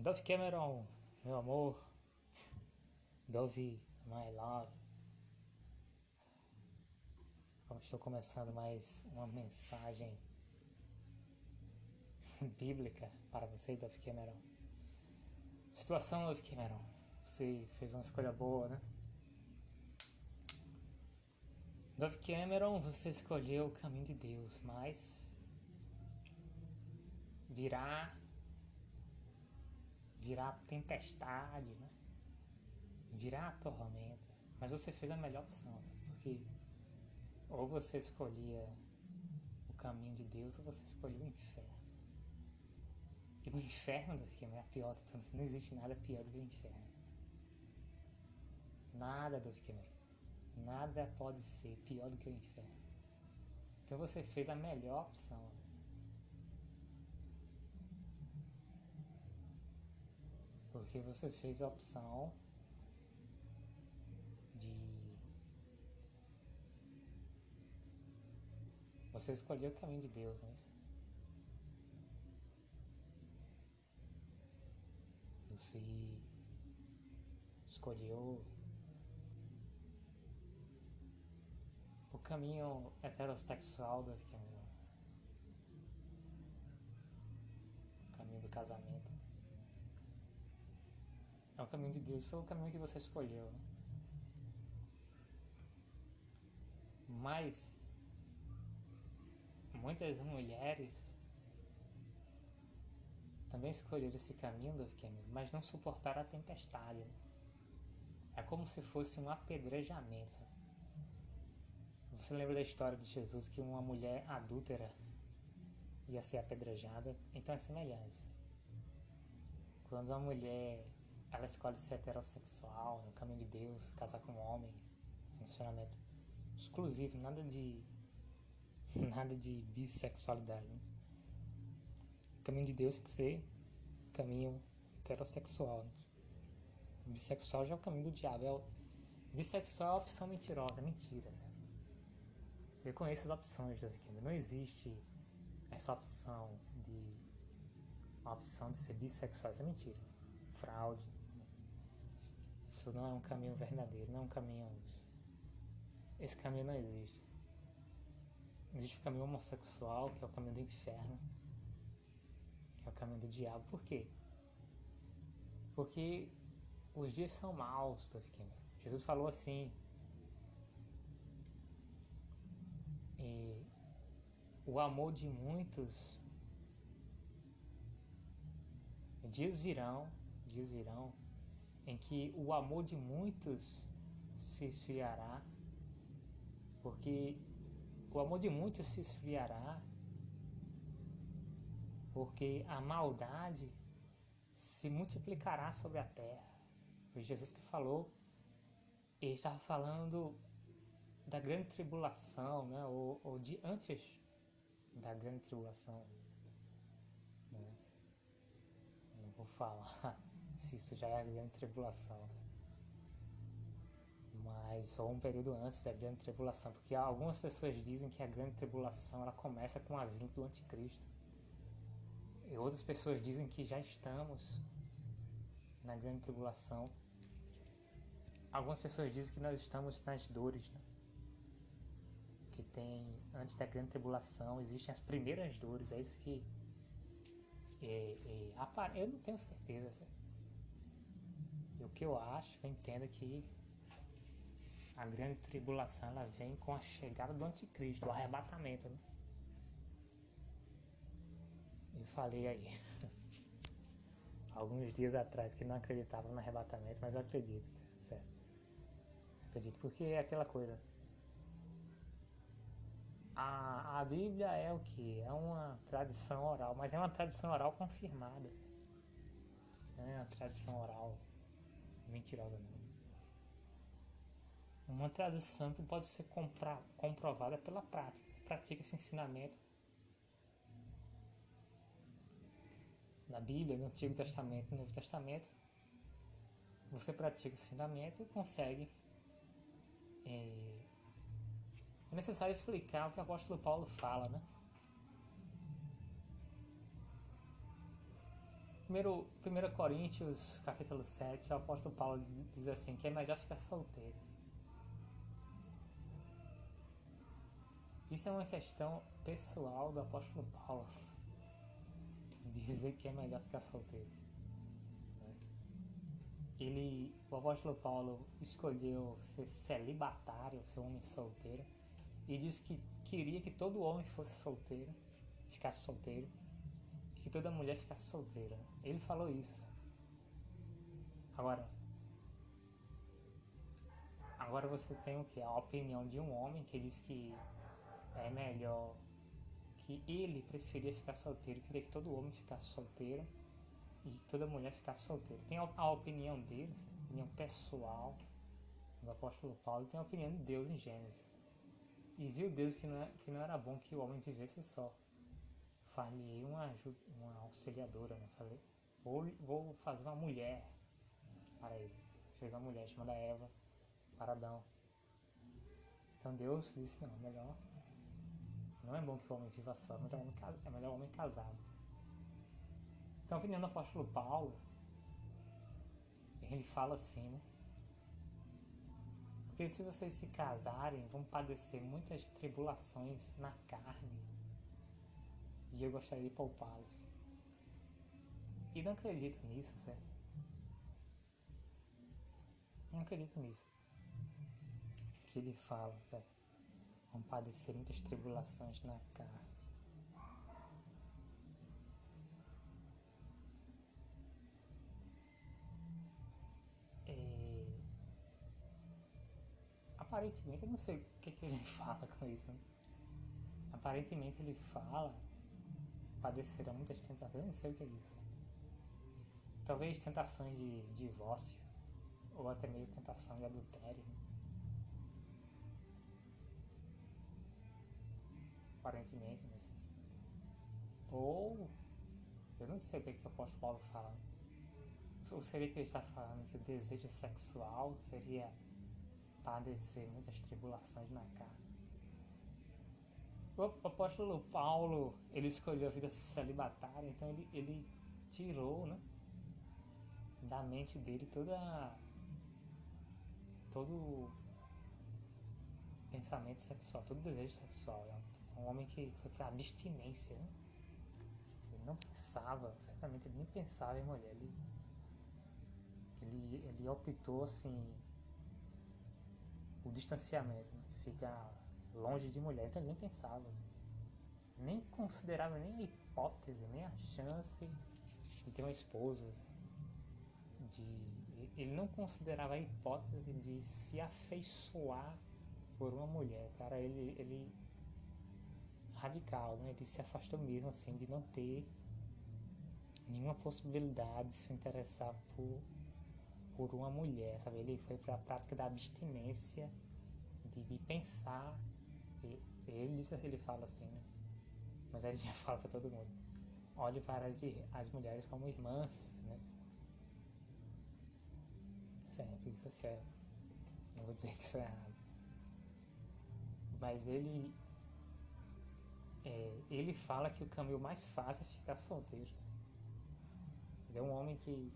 Dove Cameron, meu amor. Dove, my love. Estou começando mais uma mensagem bíblica para você, Dove Cameron. Situação, Dove Cameron. Você fez uma escolha boa, né? Dove Cameron, você escolheu o caminho de Deus, mas virá virá tempestade, né? virá tormenta. Mas você fez a melhor opção, certo? porque ou você escolhia o caminho de Deus ou você escolhia o inferno. E o inferno do filme é a pior. Não existe nada pior do que o inferno. Nada do filme. Nada pode ser pior do que o inferno. Então você fez a melhor opção. Porque você fez a opção de. Você escolheu o caminho de Deus, é isso? Você escolheu o caminho heterossexual do caminho do casamento. É o caminho de Deus, foi o caminho que você escolheu. Né? Mas muitas mulheres também escolheram esse caminho mas não suportaram a tempestade. Né? É como se fosse um apedrejamento. Você lembra da história de Jesus que uma mulher adúltera ia ser apedrejada? Então é semelhante. Quando a mulher ela escolhe ser heterossexual, no caminho de Deus, casar com um homem, relacionamento exclusivo, nada de nada de bissexualidade. Né? O caminho de Deus tem que ser caminho heterossexual. Né? Bissexual já é o caminho do diabo. É o... Bissexual é a opção mentirosa, é mentira. Certo? Eu conheço as opções da Vikings. Não existe essa opção de uma opção de ser bissexual. Isso é mentira. Fraude. Isso não é um caminho verdadeiro, não é um caminho. Esse caminho não existe. Existe o caminho homossexual, que é o caminho do inferno, que é o caminho do diabo. Por quê? Porque os dias são maus, Jesus falou assim. E o amor de muitos dias virão, dias virão em que o amor de muitos se esfriará, porque o amor de muitos se esfriará, porque a maldade se multiplicará sobre a terra. Foi Jesus que falou, ele estava falando da grande tribulação, né? ou, ou de antes da grande tribulação. Né? Não vou falar se isso já é a grande tribulação. Mas só um período antes da grande tribulação, porque algumas pessoas dizem que a grande tribulação ela começa com a vinda do anticristo. E outras pessoas dizem que já estamos na grande tribulação. Algumas pessoas dizem que nós estamos nas dores, né? que tem antes da grande tribulação existem as primeiras dores, é isso que é, é, eu não tenho certeza, certo? Que eu acho, eu entendo que a grande tribulação ela vem com a chegada do anticristo, o arrebatamento. Né? E falei aí, alguns dias atrás, que não acreditava no arrebatamento, mas eu acredito, certo? Acredito, porque é aquela coisa. A, a Bíblia é o que? É uma tradição oral, mas é uma tradição oral confirmada. É uma tradição oral mentirosa não. Uma tradição que pode ser compra, comprovada pela prática. Você pratica esse ensinamento na Bíblia, no Antigo Testamento, no Novo Testamento. Você pratica esse ensinamento e consegue. É, é necessário explicar o que o apóstolo Paulo fala, né? Primeiro, 1 Coríntios, capítulo 7, o apóstolo Paulo diz assim, que é melhor ficar solteiro. Isso é uma questão pessoal do apóstolo Paulo. Dizer que é melhor ficar solteiro. Né? Ele, o apóstolo Paulo escolheu ser celibatário, ser homem solteiro, e disse que queria que todo homem fosse solteiro, ficasse solteiro, que toda mulher ficasse solteira. Ele falou isso. Agora, agora você tem o que? A opinião de um homem que diz que é melhor que ele preferia ficar solteiro, queria que todo homem ficasse solteiro e toda mulher ficasse solteira. Tem a, opinião dele, a opinião pessoal do apóstolo Paulo, tem a opinião de Deus em Gênesis. E viu Deus que não, é, que não era bom que o homem vivesse só. Falei uma, uma auxiliadora, né? Falei, vou, vou fazer uma mulher para ele. Fez uma mulher chamada Eva para Adão. Então Deus disse, não, melhor não é bom que o homem viva só, é melhor o homem, é melhor o homem casado. Então, a opinião do apóstolo Paulo, ele fala assim, né? Porque se vocês se casarem, vão padecer muitas tribulações na carne. E eu gostaria de poupá-los. E não acredito nisso, certo? Não acredito nisso. Que ele fala, certo? vão padecer muitas tribulações na carne. É... Aparentemente, eu não sei o que, que ele fala com isso. Aparentemente, ele fala padecerão muitas tentações, eu não sei o que é isso. Talvez tentações de divórcio, ou até mesmo tentação de adultério. Né? aparentemente nesses. Ou eu não sei o que, é que o apóstolo Paulo fala. Ou seria que ele está falando que o desejo sexual seria padecer muitas tribulações na carne. O apóstolo Paulo, ele escolheu a vida celibatária, então ele, ele tirou, né, da mente dele toda todo pensamento sexual, todo desejo sexual. Né? um homem que foi para abstinência. Né? Ele não pensava, certamente ele nem pensava em mulher. Ele, ele, ele optou assim o distanciamento, né? ficar longe de mulher, então ele nem pensava, nem considerava nem a hipótese, nem a chance de ter uma esposa. De, ele não considerava a hipótese de se afeiçoar por uma mulher. Cara, ele, ele radical, né? Ele se afastou mesmo assim de não ter nenhuma possibilidade de se interessar por, por uma mulher, sabe? Ele foi para a prática da abstinência, de, de pensar. Ele, ele fala assim, né? Mas ele já fala para todo mundo. Olhe para as, as mulheres como irmãs, né? Certo, isso é certo. Não vou dizer que isso é errado. Mas ele é, ele fala que o caminho mais fácil é ficar solteiro. É um homem que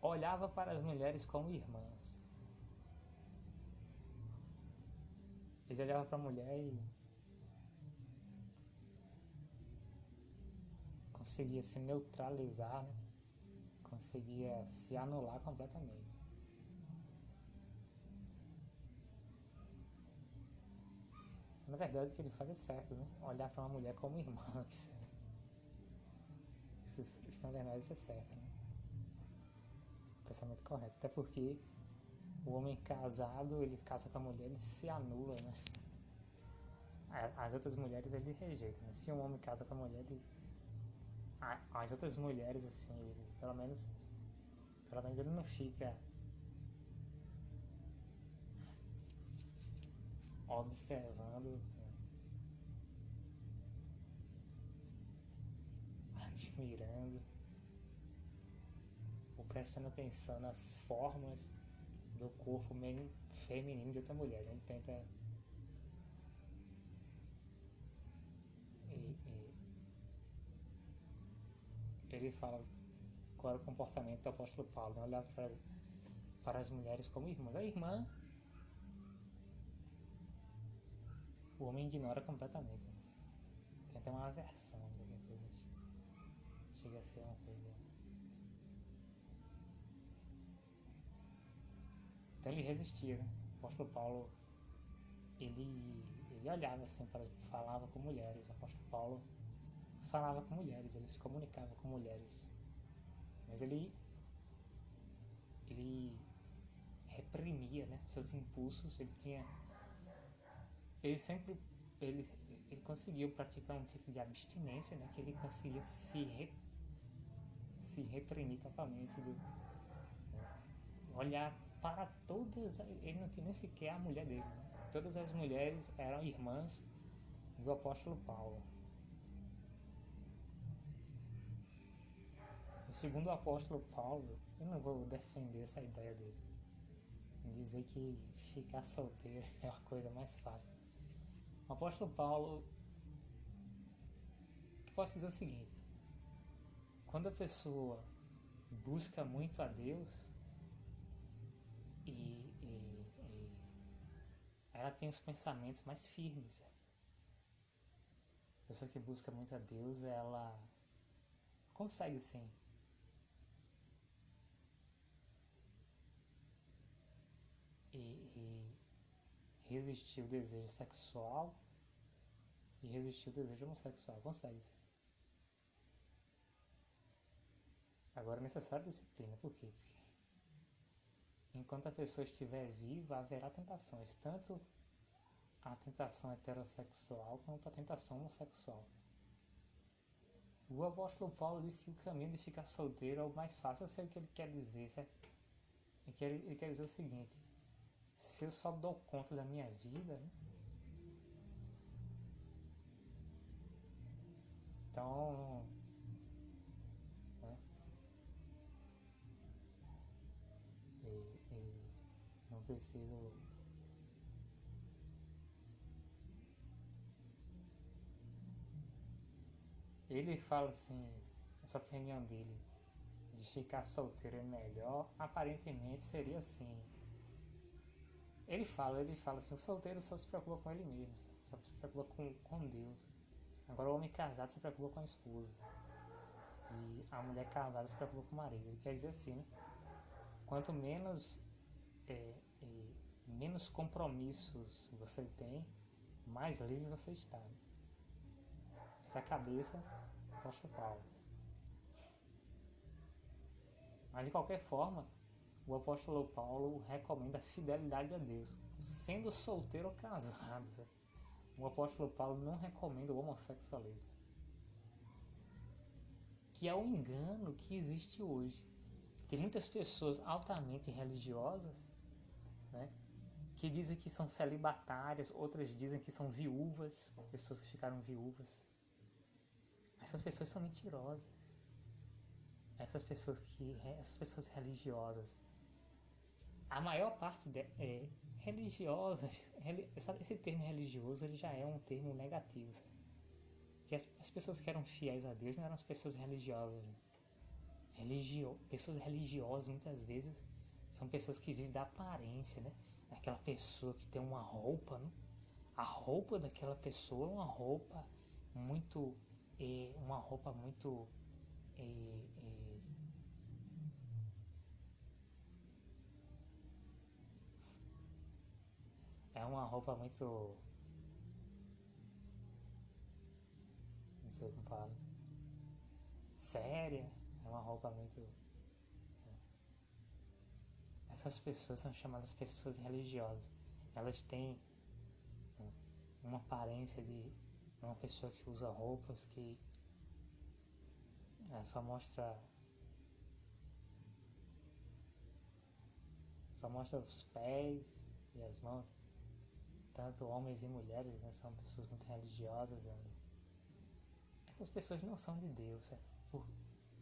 olhava para as mulheres como irmãs. Ele olhava para a mulher e conseguia se neutralizar, né? conseguia se anular completamente. Na verdade, o que ele faz é certo, né? Olhar para uma mulher como irmã. Isso, isso, isso, na verdade, isso é certo, né? Pensamento correto. Até porque o homem casado, ele casa com a mulher, ele se anula, né? As outras mulheres ele rejeita, né? Se um homem casa com a mulher, ele... As outras mulheres, assim, ele, pelo menos... Pelo menos ele não fica observando, admirando, ou prestando atenção nas formas do corpo feminino de outra mulher. A gente tenta ele fala qual era o comportamento do apóstolo Paulo, né? olhava para, para as mulheres como irmãs. A irmã, o homem ignora completamente. Né? Até uma aversão, coisa. Chega a ser uma coisa. Então ele resistia, né? O apóstolo Paulo, ele, ele olhava assim, para, falava com mulheres. O apóstolo Paulo falava com mulheres, ele se comunicava com mulheres. Mas ele ele reprimia, né, seus impulsos, ele tinha ele sempre ele, ele conseguiu praticar um tipo de abstinência, né, que ele conseguia se re, se reprimir totalmente do né, olhar para todas, ele não tinha nem sequer a mulher dele. Né? Todas as mulheres eram irmãs do apóstolo Paulo. segundo o apóstolo Paulo, eu não vou defender essa ideia dele. Dizer que ficar solteiro é a coisa mais fácil. O apóstolo Paulo, que posso dizer o seguinte: quando a pessoa busca muito a Deus ela tem os pensamentos mais firmes? A pessoa que busca muito a Deus, ela consegue sim resistir o desejo sexual e resistir o desejo homossexual. Consegue -se. Agora é necessário disciplina. Por quê? Porque enquanto a pessoa estiver viva, haverá tentações, tanto a tentação heterossexual quanto a tentação homossexual. O apóstolo Paulo disse que o caminho de ficar solteiro é o mais fácil. Eu sei o que ele quer dizer, certo? Ele quer, ele quer dizer o seguinte: se eu só dou conta da minha vida, né? então né? E, e preciso ele fala assim essa opinião dele de ficar solteiro é melhor aparentemente seria assim ele fala, ele fala assim, o solteiro só se preocupa com ele mesmo, só se preocupa com, com Deus. Agora o homem casado se preocupa com a esposa. E a mulher casada se preocupa com o marido. Ele quer dizer assim, né? Quanto menos, é, menos compromissos você tem, mais livre você está. Essa cabeça apóstolo Paulo. Mas de qualquer forma, o apóstolo Paulo recomenda a fidelidade a Deus, sendo solteiro ou casado. O apóstolo Paulo não recomenda o homossexualismo, que é o engano que existe hoje. Tem muitas pessoas altamente religiosas, né, que dizem que são celibatárias, outras dizem que são viúvas, pessoas que ficaram viúvas. Essas pessoas são mentirosas. Essas pessoas que essas pessoas religiosas a maior parte de, é, religiosas, esse termo religioso ele já é um termo negativo. Que as, as, pessoas que eram fiéis a Deus não eram as pessoas religiosas. Né? Religio, pessoas religiosas muitas vezes são pessoas que vivem da aparência, né? Aquela pessoa que tem uma roupa, né? a roupa daquela pessoa é uma roupa muito, é, uma roupa muito é, é, É uma roupa muito. Não sei como falar. Séria. É uma roupa muito. Essas pessoas são chamadas pessoas religiosas. Elas têm uma aparência de uma pessoa que usa roupas que é, só mostra só mostra os pés e as mãos tanto homens e mulheres né, são pessoas muito religiosas. Elas, essas pessoas não são de Deus? Por,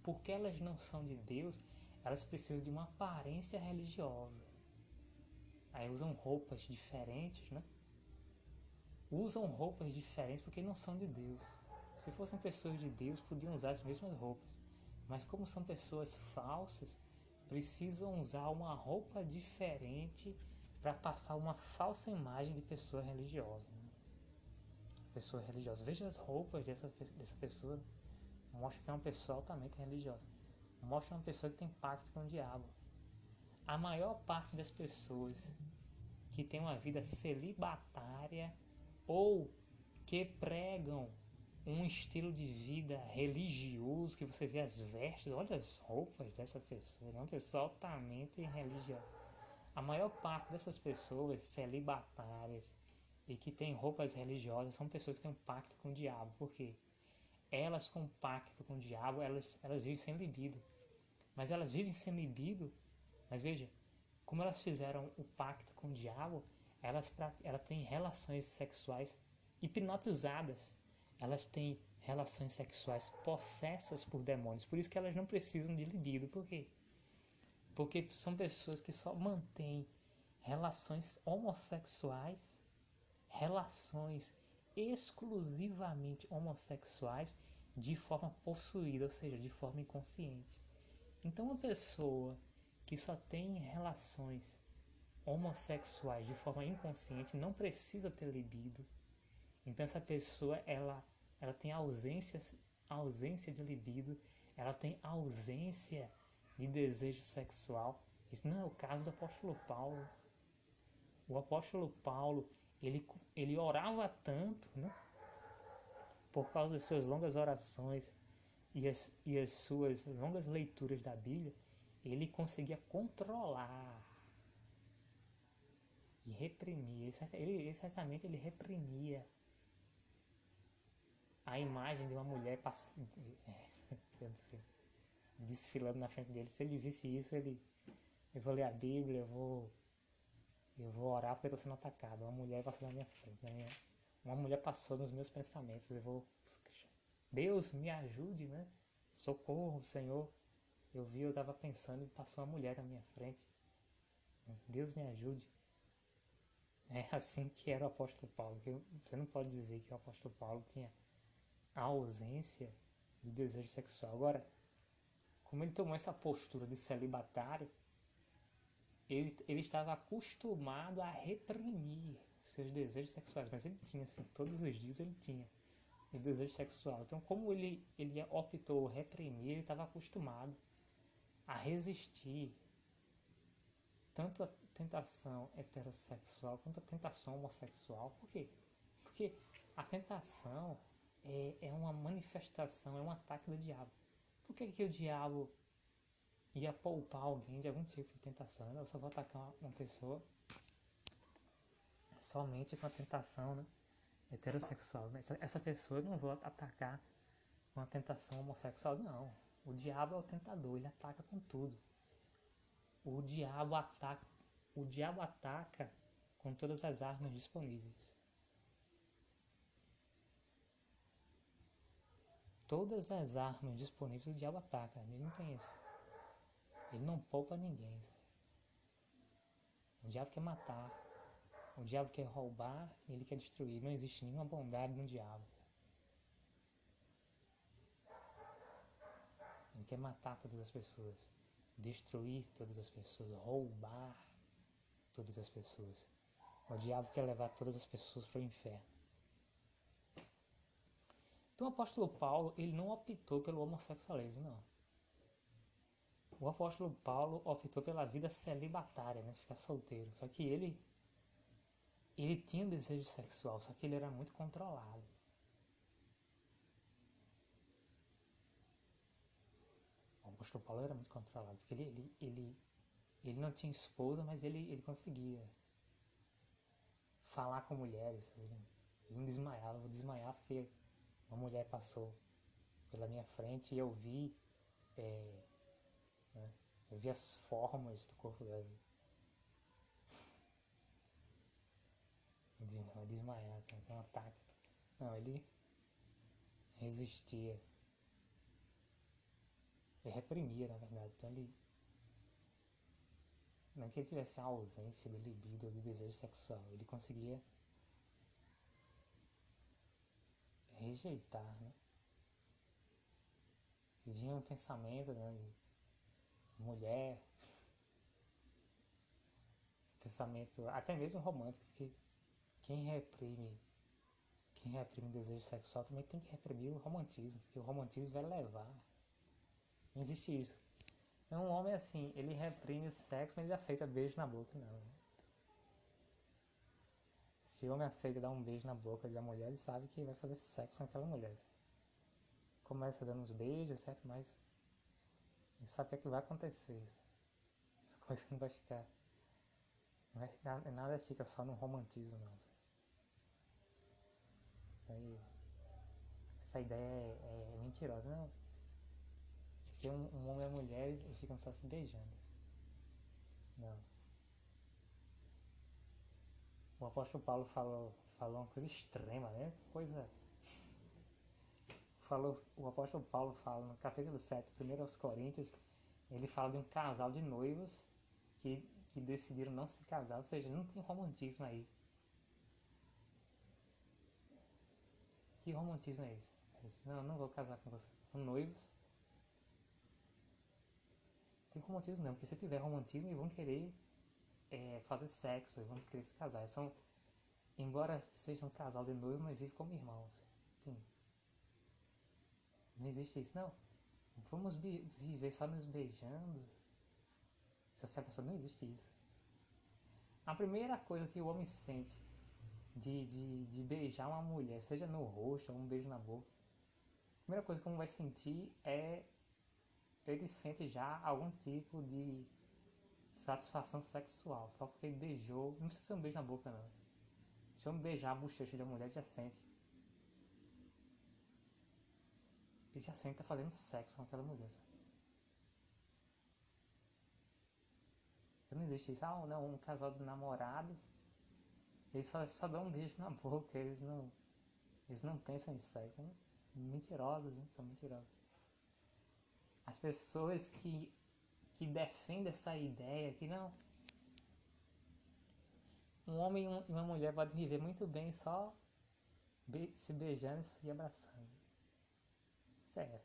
porque elas não são de Deus, elas precisam de uma aparência religiosa. Aí usam roupas diferentes, né? Usam roupas diferentes porque não são de Deus. Se fossem pessoas de Deus, podiam usar as mesmas roupas. Mas como são pessoas falsas, precisam usar uma roupa diferente para passar uma falsa imagem de pessoa religiosa. Né? Pessoa religiosa. Veja as roupas dessa, dessa pessoa. Mostra que é uma pessoa altamente religiosa. Mostra uma pessoa que tem pacto com o diabo. A maior parte das pessoas que tem uma vida celibatária ou que pregam um estilo de vida religioso, que você vê as vestes, olha as roupas dessa pessoa, é uma pessoa altamente religiosa. A maior parte dessas pessoas celibatárias e que têm roupas religiosas são pessoas que têm um pacto com o diabo, porque elas com pacto com o diabo, elas, elas vivem sem libido. Mas elas vivem sem libido, mas veja, como elas fizeram o pacto com o diabo, elas, elas têm relações sexuais hipnotizadas. Elas têm relações sexuais possessas por demônios. Por isso que elas não precisam de libido. Por quê? Porque são pessoas que só mantêm relações homossexuais, relações exclusivamente homossexuais de forma possuída, ou seja, de forma inconsciente. Então, uma pessoa que só tem relações homossexuais de forma inconsciente não precisa ter libido, então essa pessoa ela ela tem ausência ausência de libido, ela tem ausência de desejo sexual. Isso não é o caso do apóstolo Paulo. O apóstolo Paulo, ele, ele orava tanto, né? Por causa das suas longas orações e as, e as suas longas leituras da Bíblia, ele conseguia controlar e reprimir. Ele, certamente ele reprimia a imagem de uma mulher passando, desfilando na frente dele. Se ele visse isso, ele. Eu vou ler a Bíblia, eu vou. Eu vou orar porque eu estou sendo atacado. Uma mulher passou na minha frente. Na minha, uma mulher passou nos meus pensamentos. Eu vou. Deus me ajude, né? Socorro, Senhor. Eu vi, eu estava pensando e passou uma mulher na minha frente. Deus me ajude. É assim que era o apóstolo Paulo. Você não pode dizer que o apóstolo Paulo tinha a ausência de desejo sexual. Agora, como ele tomou essa postura de celibatário, ele, ele estava acostumado a reprimir seus desejos sexuais, mas ele tinha, assim, todos os dias ele tinha o desejo sexual. Então, como ele, ele optou reprimir, ele estava acostumado a resistir tanto a tentação heterossexual quanto a tentação homossexual. Por quê? Porque a tentação é, é uma manifestação, é um ataque do diabo. Por que, que o diabo ia poupar alguém de algum tipo de tentação? Eu só vou atacar uma pessoa somente com a tentação né, heterossexual. Essa, essa pessoa eu não vou atacar com a tentação homossexual, não. O diabo é o tentador, ele ataca com tudo. O diabo ataca, o diabo ataca com todas as armas disponíveis. Todas as armas disponíveis o diabo ataca. Ele não tem isso. Ele não poupa ninguém. O diabo quer matar. O diabo quer roubar e ele quer destruir. Não existe nenhuma bondade no diabo. Ele quer matar todas as pessoas. Destruir todas as pessoas. Roubar todas as pessoas. O diabo quer levar todas as pessoas para o inferno. Então o apóstolo Paulo, ele não optou pelo homossexualismo, não. O apóstolo Paulo optou pela vida celibatária, né? Ficar solteiro. Só que ele ele tinha desejo sexual, só que ele era muito controlado. O apóstolo Paulo era muito controlado, porque ele, ele, ele, ele não tinha esposa, mas ele, ele conseguia falar com mulheres. Ele, não desmaiava, vou desmaiar porque uma mulher passou pela minha frente e eu vi, é, né, eu vi as formas do corpo dela. Desmaiar, tem um ataque. Não, ele resistia. Ele reprimia, na verdade. Então ele. Não que ele tivesse a ausência de libido ou de desejo sexual, ele conseguia rejeitar, né? vinha um pensamento né, mulher, pensamento até mesmo romântico, porque quem reprime quem reprime o desejo sexual também tem que reprimir o romantismo, porque o romantismo vai levar. Não existe isso. É um homem assim, ele reprime o sexo, mas ele aceita beijo na boca, não. Se o homem aceita dar um beijo na boca da mulher, ele sabe que vai fazer sexo com aquela mulher. Começa dando uns beijos, certo? Mas ele sabe o que, é que vai acontecer. Essa coisa. Não vai ficar nada fica só no romantismo, não. Essa ideia é, é mentirosa, não. Porque um, um homem e uma mulher eles ficam só se beijando. Não. O apóstolo Paulo falou, falou uma coisa extrema, né? Coisa. Falou, o apóstolo Paulo fala no capítulo 7, primeiro aos Coríntios, ele fala de um casal de noivos que, que decidiram não se casar, ou seja, não tem romantismo aí. Que romantismo é esse? Disse, não, não vou casar com você. São noivos. Tem romantismo não, porque se tiver romantismo, eles vão querer é, fazer sexo, eles vão querer se casar. São, embora seja um casal de noivo, mas vive como irmãos. Sim. Não existe isso, não. Vamos viver só nos beijando. Se você pensa, não existe isso. A primeira coisa que o homem sente de, de, de beijar uma mulher, seja no rosto ou um beijo na boca, a primeira coisa que um vai sentir é ele sente já algum tipo de satisfação sexual, só porque ele beijou, não precisa ser um beijo na boca não. Se eu beijar a bochecha da mulher, já sente. Ele já sente tá fazendo sexo com aquela mulher. Sabe? Então não existe isso. Ah, não, um casal de namorados eles só, só dão um beijo na boca, eles não, eles não pensam em sexo. Né? Mentirosos, hein? são mentirosos. As pessoas que, que defendem essa ideia que não. Um homem e uma mulher podem viver muito bem só be se beijando e abraçando. Sério.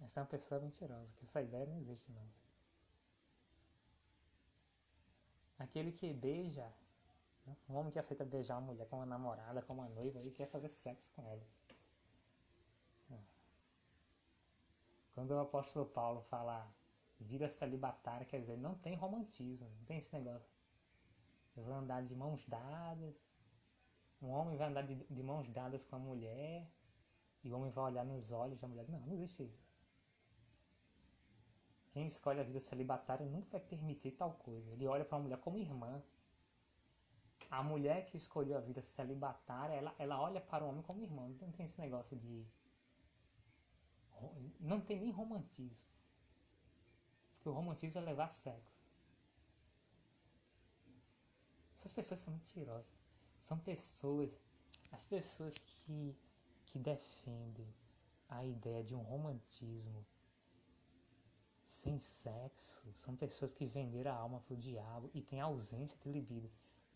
Essa é uma pessoa mentirosa, que essa ideia não existe não. Aquele que beija um homem que aceita beijar uma mulher com uma namorada, com uma noiva, e quer fazer sexo com elas. Quando o apóstolo Paulo fala vira celibatário, quer dizer, não tem romantismo, não tem esse negócio. Eu vou andar de mãos dadas, um homem vai andar de, de mãos dadas com a mulher, e o homem vai olhar nos olhos da mulher. Não, não existe isso. Quem escolhe a vida celibatária nunca vai permitir tal coisa. Ele olha para a mulher como irmã a mulher que escolheu a vida celibatária, ela, ela olha para o homem como irmão. Não tem esse negócio de. Não tem nem romantismo. Porque o romantismo é levar sexo. Essas pessoas são mentirosas. São pessoas. As pessoas que, que defendem a ideia de um romantismo sem sexo são pessoas que venderam a alma para o diabo e têm ausência de libido.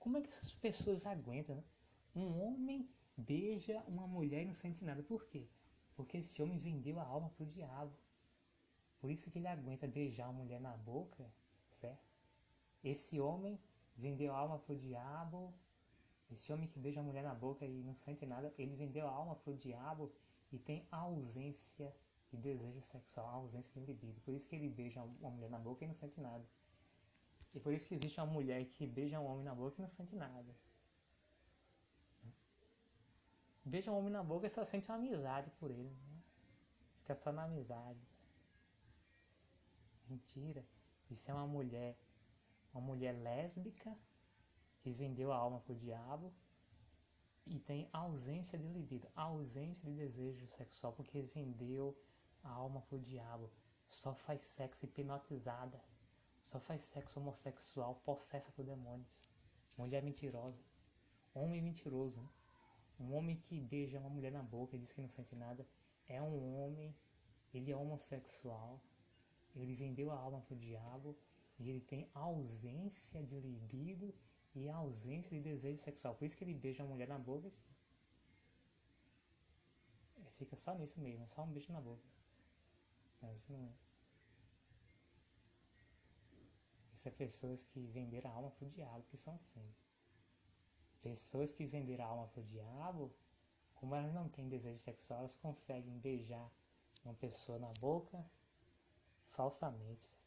Como é que essas pessoas aguentam? Né? Um homem beija uma mulher e não sente nada. Por quê? Porque esse homem vendeu a alma para o diabo. Por isso que ele aguenta beijar uma mulher na boca, certo? Esse homem vendeu a alma para o diabo. Esse homem que beija a mulher na boca e não sente nada, ele vendeu a alma para o diabo e tem ausência de desejo sexual, ausência de libido. Por isso que ele beija uma mulher na boca e não sente nada. E por isso que existe uma mulher que beija um homem na boca e não sente nada. Beija um homem na boca e só sente uma amizade por ele. Né? Fica só na amizade. Mentira. Isso é uma mulher, uma mulher lésbica que vendeu a alma pro diabo e tem ausência de libido, ausência de desejo sexual porque vendeu a alma pro diabo. Só faz sexo hipnotizada. Só faz sexo homossexual possessa por demônios. Mulher mentirosa. Homem mentiroso. Né? Um homem que beija uma mulher na boca e diz que não sente nada é um homem, ele é homossexual, ele vendeu a alma para o diabo e ele tem ausência de libido e ausência de desejo sexual. Por isso que ele beija a mulher na boca e é, fica só nisso mesmo, só um beijo na boca. Não, isso não é. Isso é pessoas que venderam a alma pro diabo, que são assim. Pessoas que venderam a alma pro diabo, como elas não têm desejo sexual, elas conseguem beijar uma pessoa na boca falsamente.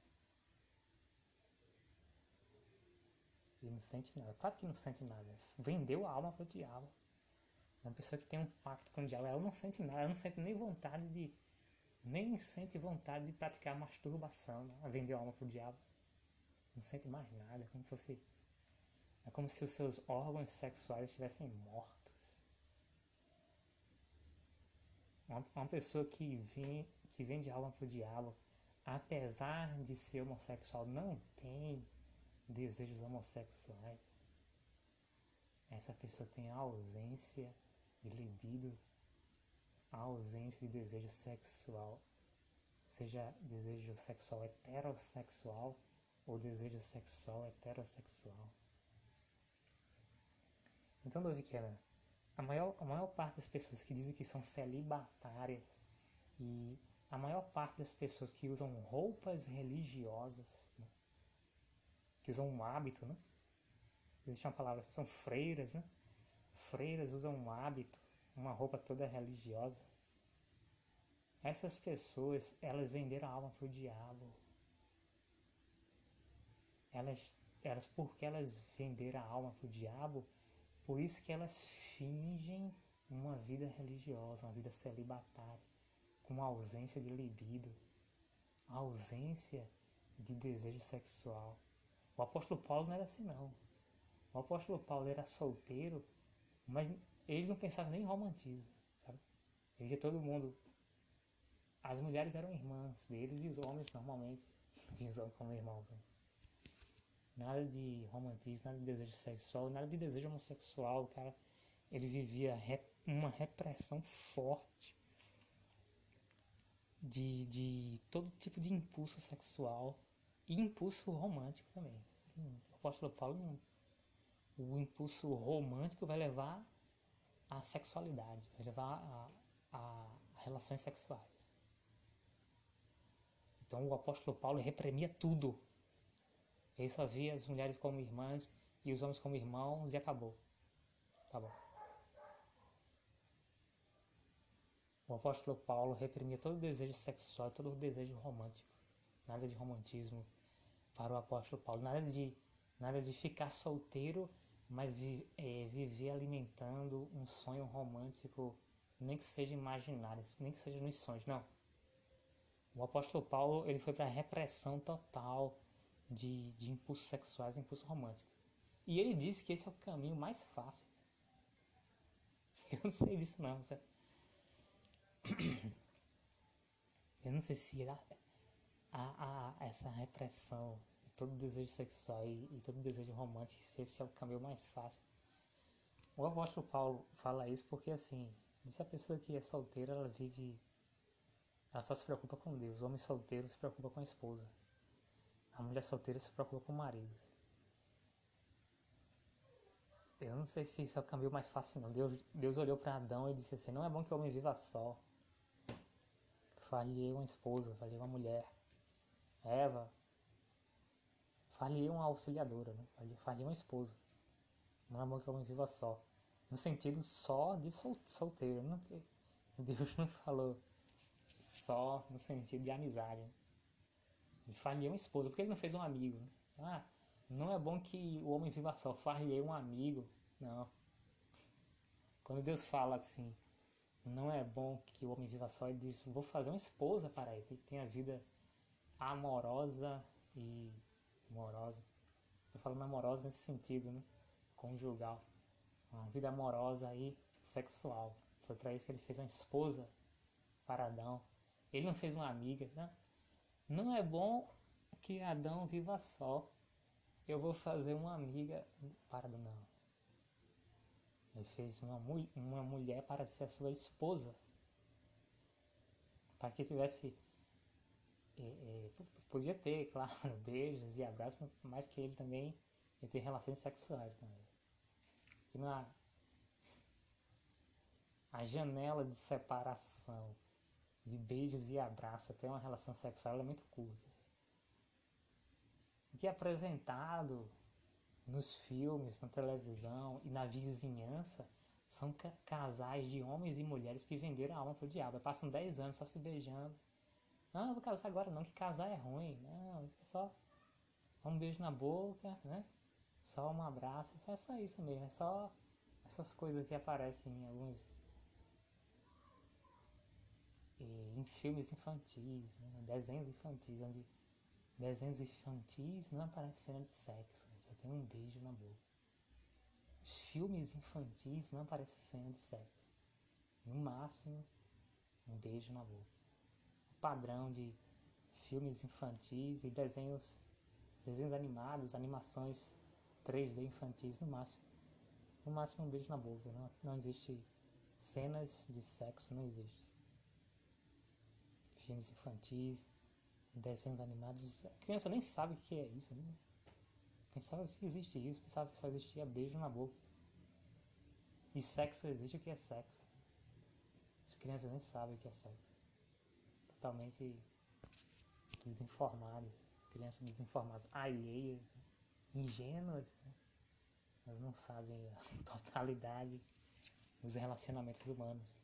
E não sente nada. Claro que não sente nada. Vendeu a alma pro diabo. Uma pessoa que tem um pacto com o diabo, ela não sente nada, ela não sente nem vontade de. Nem sente vontade de praticar masturbação. Né? Vendeu a alma pro diabo. Não sente mais nada. É como se fosse. É como se os seus órgãos sexuais estivessem mortos. Uma, uma pessoa que, vem, que vende alma pro diabo, apesar de ser homossexual, não tem desejos homossexuais. Essa pessoa tem ausência de libido, ausência de desejo sexual, seja desejo sexual heterossexual ou desejo sexual heterossexual. Então, Davi Keller, a maior, a maior parte das pessoas que dizem que são celibatárias e a maior parte das pessoas que usam roupas religiosas, né? que usam um hábito, né? Existe uma palavra, são freiras, né? Freiras usam um hábito, uma roupa toda religiosa. Essas pessoas, elas venderam a alma para o diabo. Elas, elas, porque elas venderam a alma para o diabo, por isso que elas fingem uma vida religiosa, uma vida celibatária, com ausência de libido, ausência de desejo sexual. O apóstolo Paulo não era assim não. O apóstolo Paulo era solteiro, mas ele não pensava nem em romantismo, sabe? Ele via todo mundo. As mulheres eram irmãs deles e os homens normalmente homens como irmãos. Né? Nada de romantismo, nada de desejo sexual, nada de desejo homossexual. O cara, ele vivia uma repressão forte de, de todo tipo de impulso sexual e impulso romântico também. O apóstolo Paulo, o impulso romântico vai levar à sexualidade, vai levar a, a relações sexuais. Então o apóstolo Paulo reprimia tudo. Ele só via as mulheres como irmãs e os homens como irmãos e acabou. Acabou. O apóstolo Paulo reprimia todo desejo sexual, todo desejo romântico. Nada de romantismo para o apóstolo Paulo. Nada de, nada de ficar solteiro, mas vi, é, viver alimentando um sonho romântico, nem que seja imaginário, nem que seja nos sonhos. Não. O apóstolo Paulo ele foi para a repressão total de, de impulsos sexuais impulsos românticos. E ele disse que esse é o caminho mais fácil. Eu não sei disso não, sabe? Eu não sei se a, a, a essa repressão, todo desejo sexual e, e todo desejo romântico, se esse é o caminho mais fácil. O apóstolo Paulo fala isso porque assim, se a pessoa que é solteira, ela vive. Ela só se preocupa com Deus. O homem solteiro se preocupa com a esposa. A mulher solteira se preocupa com o marido. Eu não sei se isso é o caminho mais fácil não. Deus, Deus olhou para Adão e disse assim, não é bom que o homem viva só. Falhei uma esposa, falhei uma mulher. Eva, falhei uma auxiliadora, né? falhei uma esposa. Não é bom que o homem viva só. No sentido só de sol, solteiro. Não, Deus não falou só no sentido de amizade. Falhei uma esposa, porque ele não fez um amigo. Né? Ah, não é bom que o homem viva só, falhei um amigo. Não. Quando Deus fala assim, não é bom que o homem viva só, ele diz, vou fazer uma esposa para ele, ele tenha vida amorosa e amorosa. Estou falando amorosa nesse sentido, né? Conjugal. Uma vida amorosa e sexual. Foi para isso que ele fez uma esposa para Adão. Ele não fez uma amiga, né? Não é bom que Adão viva só. Eu vou fazer uma amiga para. Não. Ele fez uma, uma mulher para ser a sua esposa. Para que tivesse. É, é, podia ter, claro, beijos e abraços, mas que ele também ia ter relações sexuais com ele. Que não há. A janela de separação de beijos e abraços até uma relação sexual é muito curta. O que é apresentado nos filmes, na televisão e na vizinhança são casais de homens e mulheres que venderam a alma pro diabo. Passam 10 anos só se beijando. Não, vou casar agora não, que casar é ruim. Não, só um beijo na boca, né? Só um abraço, é só isso mesmo, é só essas coisas que aparecem em alguns em filmes infantis, né? desenhos infantis, onde desenhos infantis não aparece cena de sexo, só tem um beijo na boca. Filmes infantis não aparece cena de sexo. No máximo, um beijo na boca. O padrão de filmes infantis e desenhos, desenhos animados, animações 3D infantis, no máximo. No máximo um beijo na boca. Não, não existe cenas de sexo, não existe filmes infantis, desenhos animados. A criança nem sabe o que é isso, né? Pensava se existe isso, pensava que só existia beijo na boca. E sexo existe, o que é sexo? As crianças nem sabem o que é sexo. Totalmente desinformadas. Crianças desinformadas, alheias, ingênuas. Né? Elas não sabem a totalidade dos relacionamentos humanos.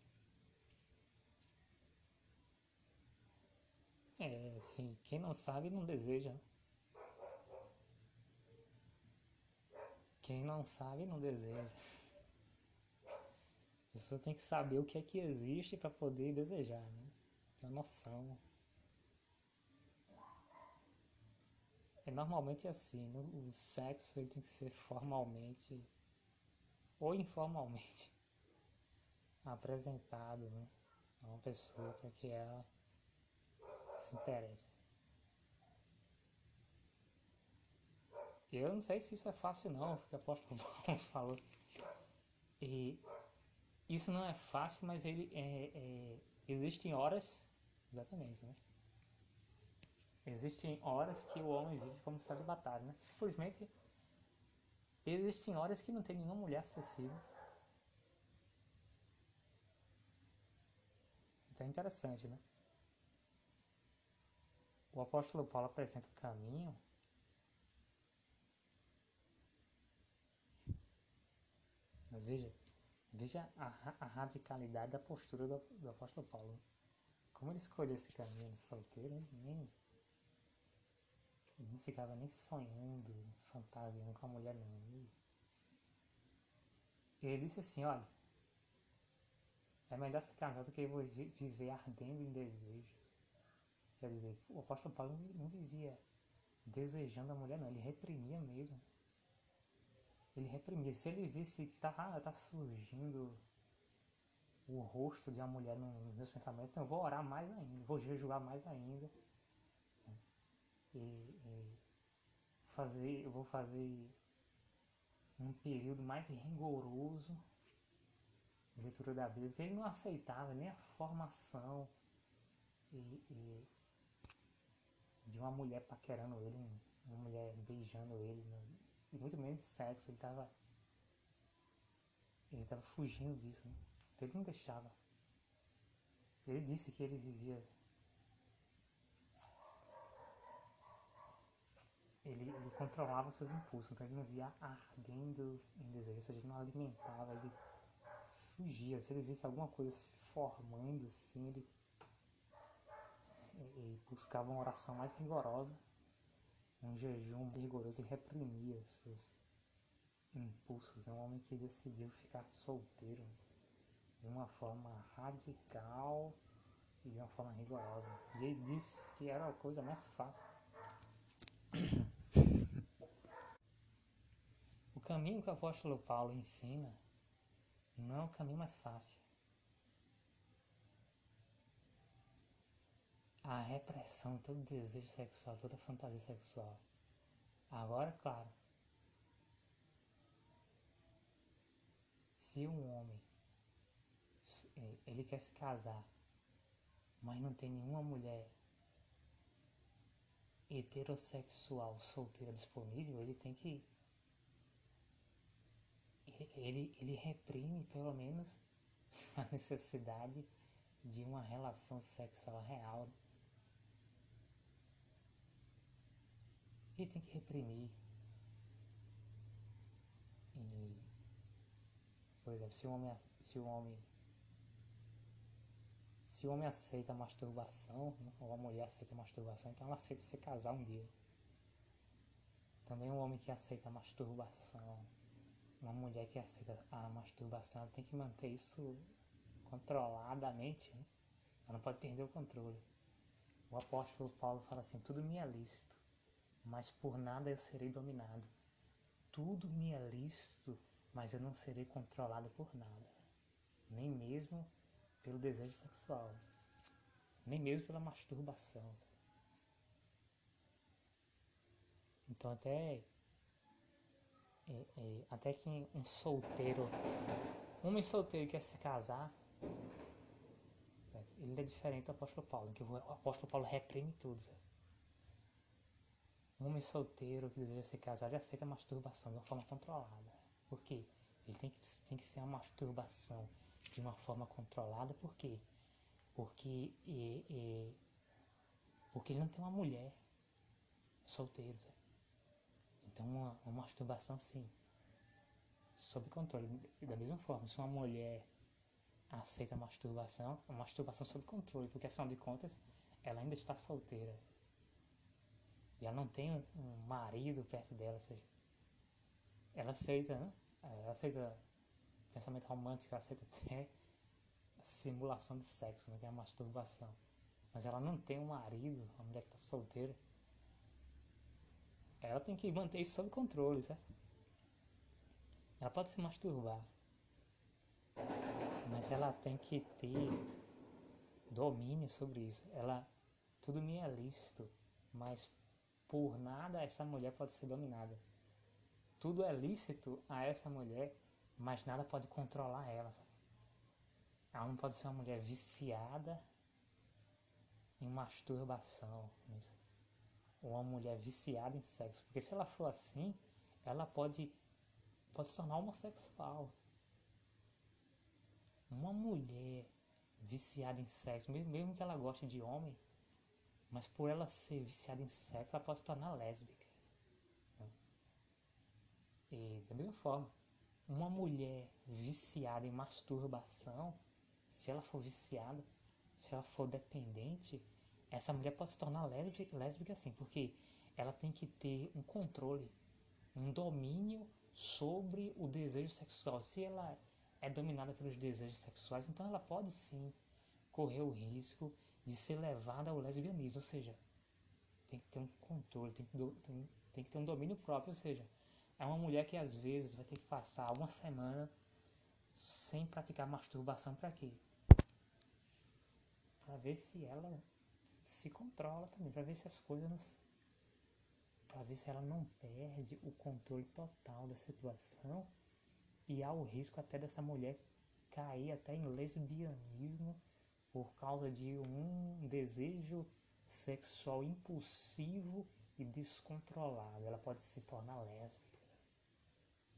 É, assim, quem não sabe não deseja. Né? Quem não sabe não deseja. A pessoa tem que saber o que é que existe para poder desejar, né? Ter uma noção. É normalmente assim, no, o sexo ele tem que ser formalmente ou informalmente apresentado né, a uma pessoa para que ela se interessa. Eu não sei se isso é fácil não, porque o Paulo falou. E isso não é fácil, mas ele é, é, existem horas, exatamente, né? Existem horas que o homem vive como celibatário, né? Simplesmente existem horas que não tem nenhuma mulher acessível. Então é interessante, né? O apóstolo Paulo apresenta o caminho veja, veja a, a, radicalidade da postura do, do, apóstolo Paulo. Como ele escolheu esse caminho de solteiro, nem, não ficava nem sonhando, fantasiando com a mulher não. Ele, ele disse assim, olha, é melhor se casar do que viver ardendo em desejo. Quer dizer, o apóstolo Paulo não vivia desejando a mulher, não, ele reprimia mesmo. Ele reprimia. Se ele visse que está ah, tá surgindo o rosto de uma mulher nos meus pensamentos, então eu vou orar mais ainda, vou jejuar mais ainda. E, e fazer, eu vou fazer um período mais rigoroso de leitura da Bíblia, ele não aceitava nem a formação e, e de uma mulher paquerando ele, uma mulher beijando ele, né? e muito menos sexo, ele estava ele estava fugindo disso, né? então ele não deixava. Ele disse que ele vivia ele, ele controlava seus impulsos, então ele não via ardendo em desejo, ou seja, ele não alimentava, ele fugia. Se ele visse alguma coisa se formando assim, ele e buscava uma oração mais rigorosa, um jejum rigoroso e reprimia os seus impulsos. É um homem que decidiu ficar solteiro de uma forma radical e de uma forma rigorosa. E ele disse que era a coisa mais fácil. o caminho que o apóstolo Paulo ensina não é o caminho mais fácil. A repressão, todo desejo sexual, toda fantasia sexual. Agora, claro, se um homem é, ele quer se casar, mas não tem nenhuma mulher heterossexual solteira disponível, ele tem que ele, ele reprime pelo menos a necessidade de uma relação sexual real. E tem que reprimir. E, por exemplo, se o homem, se o homem se o homem aceita masturbação, ou a mulher aceita masturbação, então ela aceita se casar um dia. Também um homem que aceita masturbação, uma mulher que aceita a masturbação, ela tem que manter isso controladamente, né? ela não pode perder o controle. O apóstolo Paulo fala assim: tudo me é lícito, mas por nada eu serei dominado. Tudo me é lícito, mas eu não serei controlado por nada, nem mesmo pelo desejo sexual, nem mesmo pela masturbação. Então até é, é, até que um solteiro, um homem solteiro quer se casar, certo? ele é diferente do apóstolo Paulo, que o apóstolo Paulo reprime tudo. Certo? Um homem solteiro que deseja se casar, ele aceita a masturbação de uma forma controlada. Por quê? Ele tem que, tem que ser uma masturbação de uma forma controlada, por quê? Porque, é, é, porque ele não tem uma mulher solteiro. Sabe? Então, uma, uma masturbação, sim, sob controle. Da mesma forma, se uma mulher aceita a masturbação, a masturbação sob controle, porque afinal de contas, ela ainda está solteira. E ela não tem um, um marido perto dela, ou seja, ela aceita, né? Ela aceita pensamento romântico, ela aceita até simulação de sexo, né, que é a masturbação. Mas ela não tem um marido, a mulher que está solteira. Ela tem que manter isso sob controle, certo? Ela pode se masturbar, mas ela tem que ter domínio sobre isso. Ela, tudo me é lícito, mas por nada essa mulher pode ser dominada. Tudo é lícito a essa mulher, mas nada pode controlar ela. Sabe? Ela não pode ser uma mulher viciada em masturbação, ou uma mulher viciada em sexo, porque se ela for assim, ela pode pode se tornar homossexual. Uma mulher viciada em sexo, mesmo que ela goste de homem, mas por ela ser viciada em sexo, ela pode se tornar lésbica. E da mesma forma, uma mulher viciada em masturbação, se ela for viciada, se ela for dependente, essa mulher pode se tornar lésbica, lésbica sim, porque ela tem que ter um controle, um domínio sobre o desejo sexual. Se ela é dominada pelos desejos sexuais, então ela pode sim correr o risco de ser levada ao lesbianismo, ou seja, tem que ter um controle, tem que, do, tem, tem que ter um domínio próprio, ou seja, é uma mulher que às vezes vai ter que passar uma semana sem praticar masturbação para quê? Para ver se ela se controla também, para ver se as coisas para ver se ela não perde o controle total da situação e há o risco até dessa mulher cair até em lesbianismo por causa de um desejo sexual impulsivo e descontrolado. Ela pode se tornar lésbica.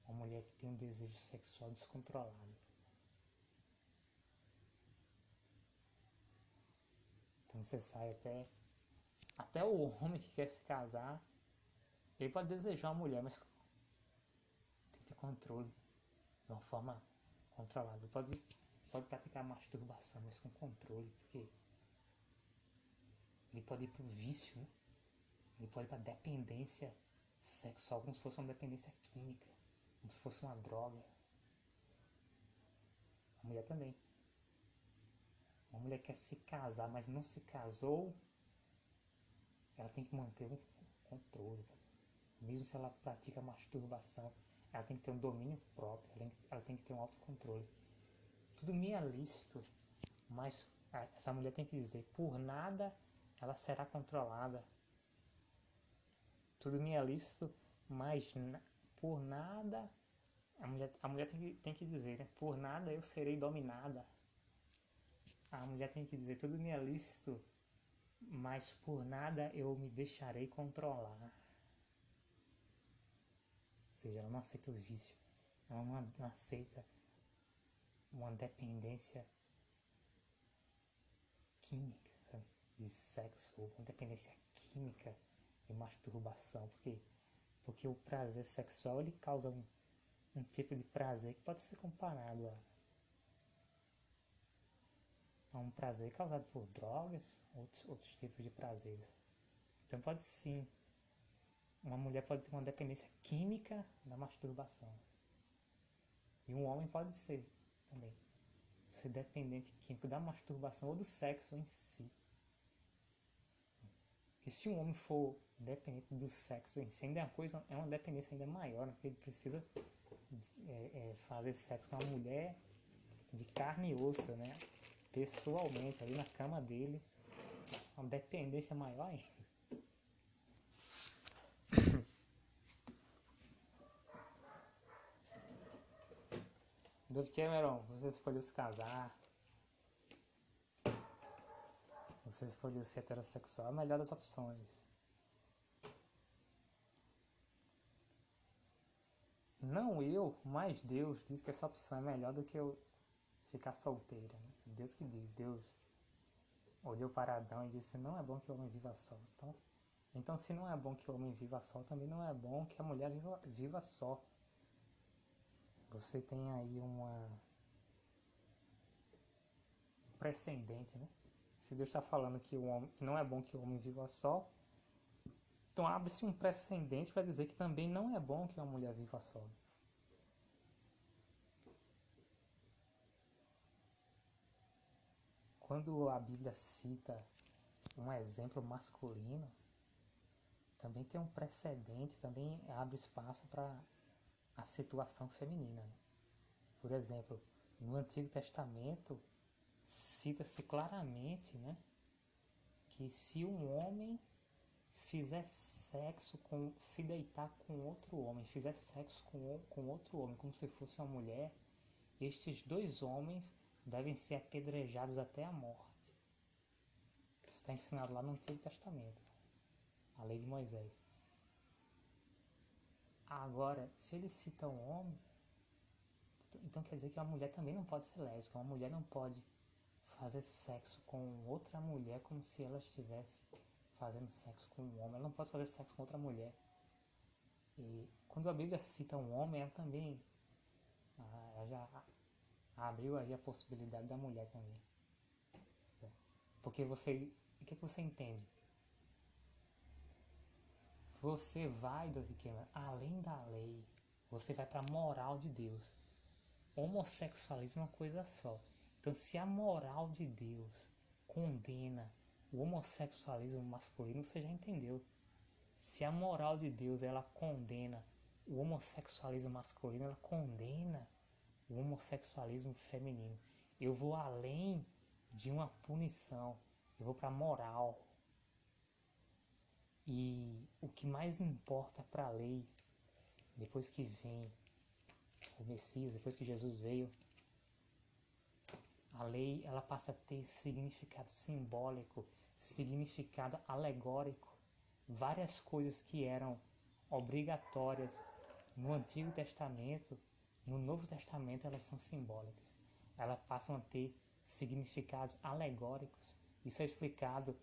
Uma mulher que tem um desejo sexual descontrolado. Então você sai até. Até o homem que quer se casar, ele pode desejar uma mulher, mas tem que ter controle. De uma forma controlada. Pode, pode praticar masturbação, mas com controle, porque ele pode ir pro vício, né? Ele pode ir pra dependência sexual, como se fosse uma dependência química como se fosse uma droga. A mulher também. Uma mulher quer se casar, mas não se casou, ela tem que manter um controle, sabe? Mesmo se ela pratica masturbação, ela tem que ter um domínio próprio, ela tem, ela tem que ter um autocontrole. Tudo me é lícito, mas essa mulher tem que dizer, por nada ela será controlada. Tudo me é lícito, mas por nada, a mulher, a mulher tem, que, tem que dizer, né? Por nada eu serei dominada. A mulher tem que dizer, tudo me é lícito, mas por nada eu me deixarei controlar. Ou seja, ela não aceita o vício, ela não, não aceita uma dependência química, sabe? De sexo, ou uma dependência química de masturbação, porque porque o prazer sexual ele causa um, um tipo de prazer que pode ser comparado a, a um prazer causado por drogas, outros, outros tipos de prazeres. Então pode sim, uma mulher pode ter uma dependência química da masturbação. E um homem pode ser também. Ser dependente químico da masturbação ou do sexo em si. Que se um homem for dependente do sexo em si, ainda é uma coisa, é uma dependência ainda maior, né? porque ele precisa é, é, fazer sexo com uma mulher de carne e osso, né? Pessoalmente, ali na cama dele, uma dependência maior ainda. David Cameron, você escolheu se casar. Você escolheu ser heterossexual, é a melhor das opções. Não eu, mas Deus diz que essa opção é melhor do que eu ficar solteira. Né? Deus que diz, Deus olhou para Adão e disse, não é bom que o homem viva só. Então, então se não é bom que o homem viva só, também não é bom que a mulher viva, viva só. Você tem aí uma precedente, né? Se Deus está falando que, o homem, que não é bom que o homem viva só, então abre-se um precedente para dizer que também não é bom que uma mulher viva só. Quando a Bíblia cita um exemplo masculino, também tem um precedente, também abre espaço para a situação feminina. Né? Por exemplo, no Antigo Testamento cita-se claramente né, que se um homem fizer sexo com. se deitar com outro homem, fizer sexo com, com outro homem, como se fosse uma mulher, estes dois homens devem ser apedrejados até a morte. Isso está ensinado lá no Antigo Testamento, a lei de Moisés. Agora, se ele cita um homem, então quer dizer que uma mulher também não pode ser lésbica. Uma mulher não pode fazer sexo com outra mulher como se ela estivesse fazendo sexo com um homem. Ela não pode fazer sexo com outra mulher. E quando a Bíblia cita um homem, ela também ela já abriu aí a possibilidade da mulher também. Porque você, o que, que você entende? Você vai, Davi Cameron, além da lei. Você vai para a moral de Deus. Homossexualismo é uma coisa só. Então, se a moral de Deus condena o homossexualismo masculino, você já entendeu. Se a moral de Deus ela condena o homossexualismo masculino, ela condena o homossexualismo feminino. Eu vou além de uma punição. Eu vou para a moral. E o que mais importa para a lei, depois que vem o Messias, depois que Jesus veio, a lei ela passa a ter significado simbólico, significado alegórico. Várias coisas que eram obrigatórias no Antigo Testamento, no Novo Testamento elas são simbólicas. Elas passam a ter significados alegóricos. Isso é explicado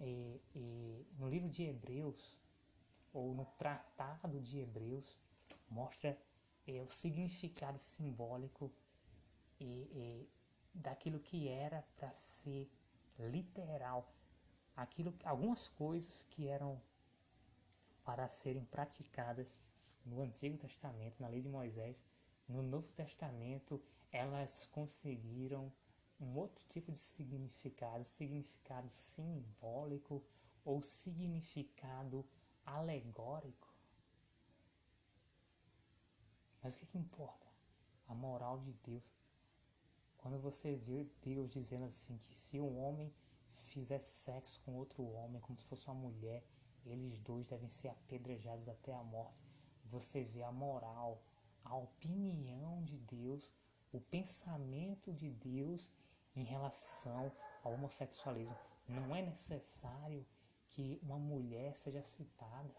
e, e no livro de Hebreus, ou no Tratado de Hebreus, mostra é, o significado simbólico e, e daquilo que era para ser literal, aquilo, algumas coisas que eram para serem praticadas no Antigo Testamento, na Lei de Moisés, no Novo Testamento, elas conseguiram um outro tipo de significado, significado simbólico ou significado alegórico. Mas o que, que importa? A moral de Deus. Quando você vê Deus dizendo assim que se um homem fizer sexo com outro homem como se fosse uma mulher, eles dois devem ser apedrejados até a morte. Você vê a moral, a opinião de Deus, o pensamento de Deus em relação ao homossexualismo. Não é necessário que uma mulher seja citada,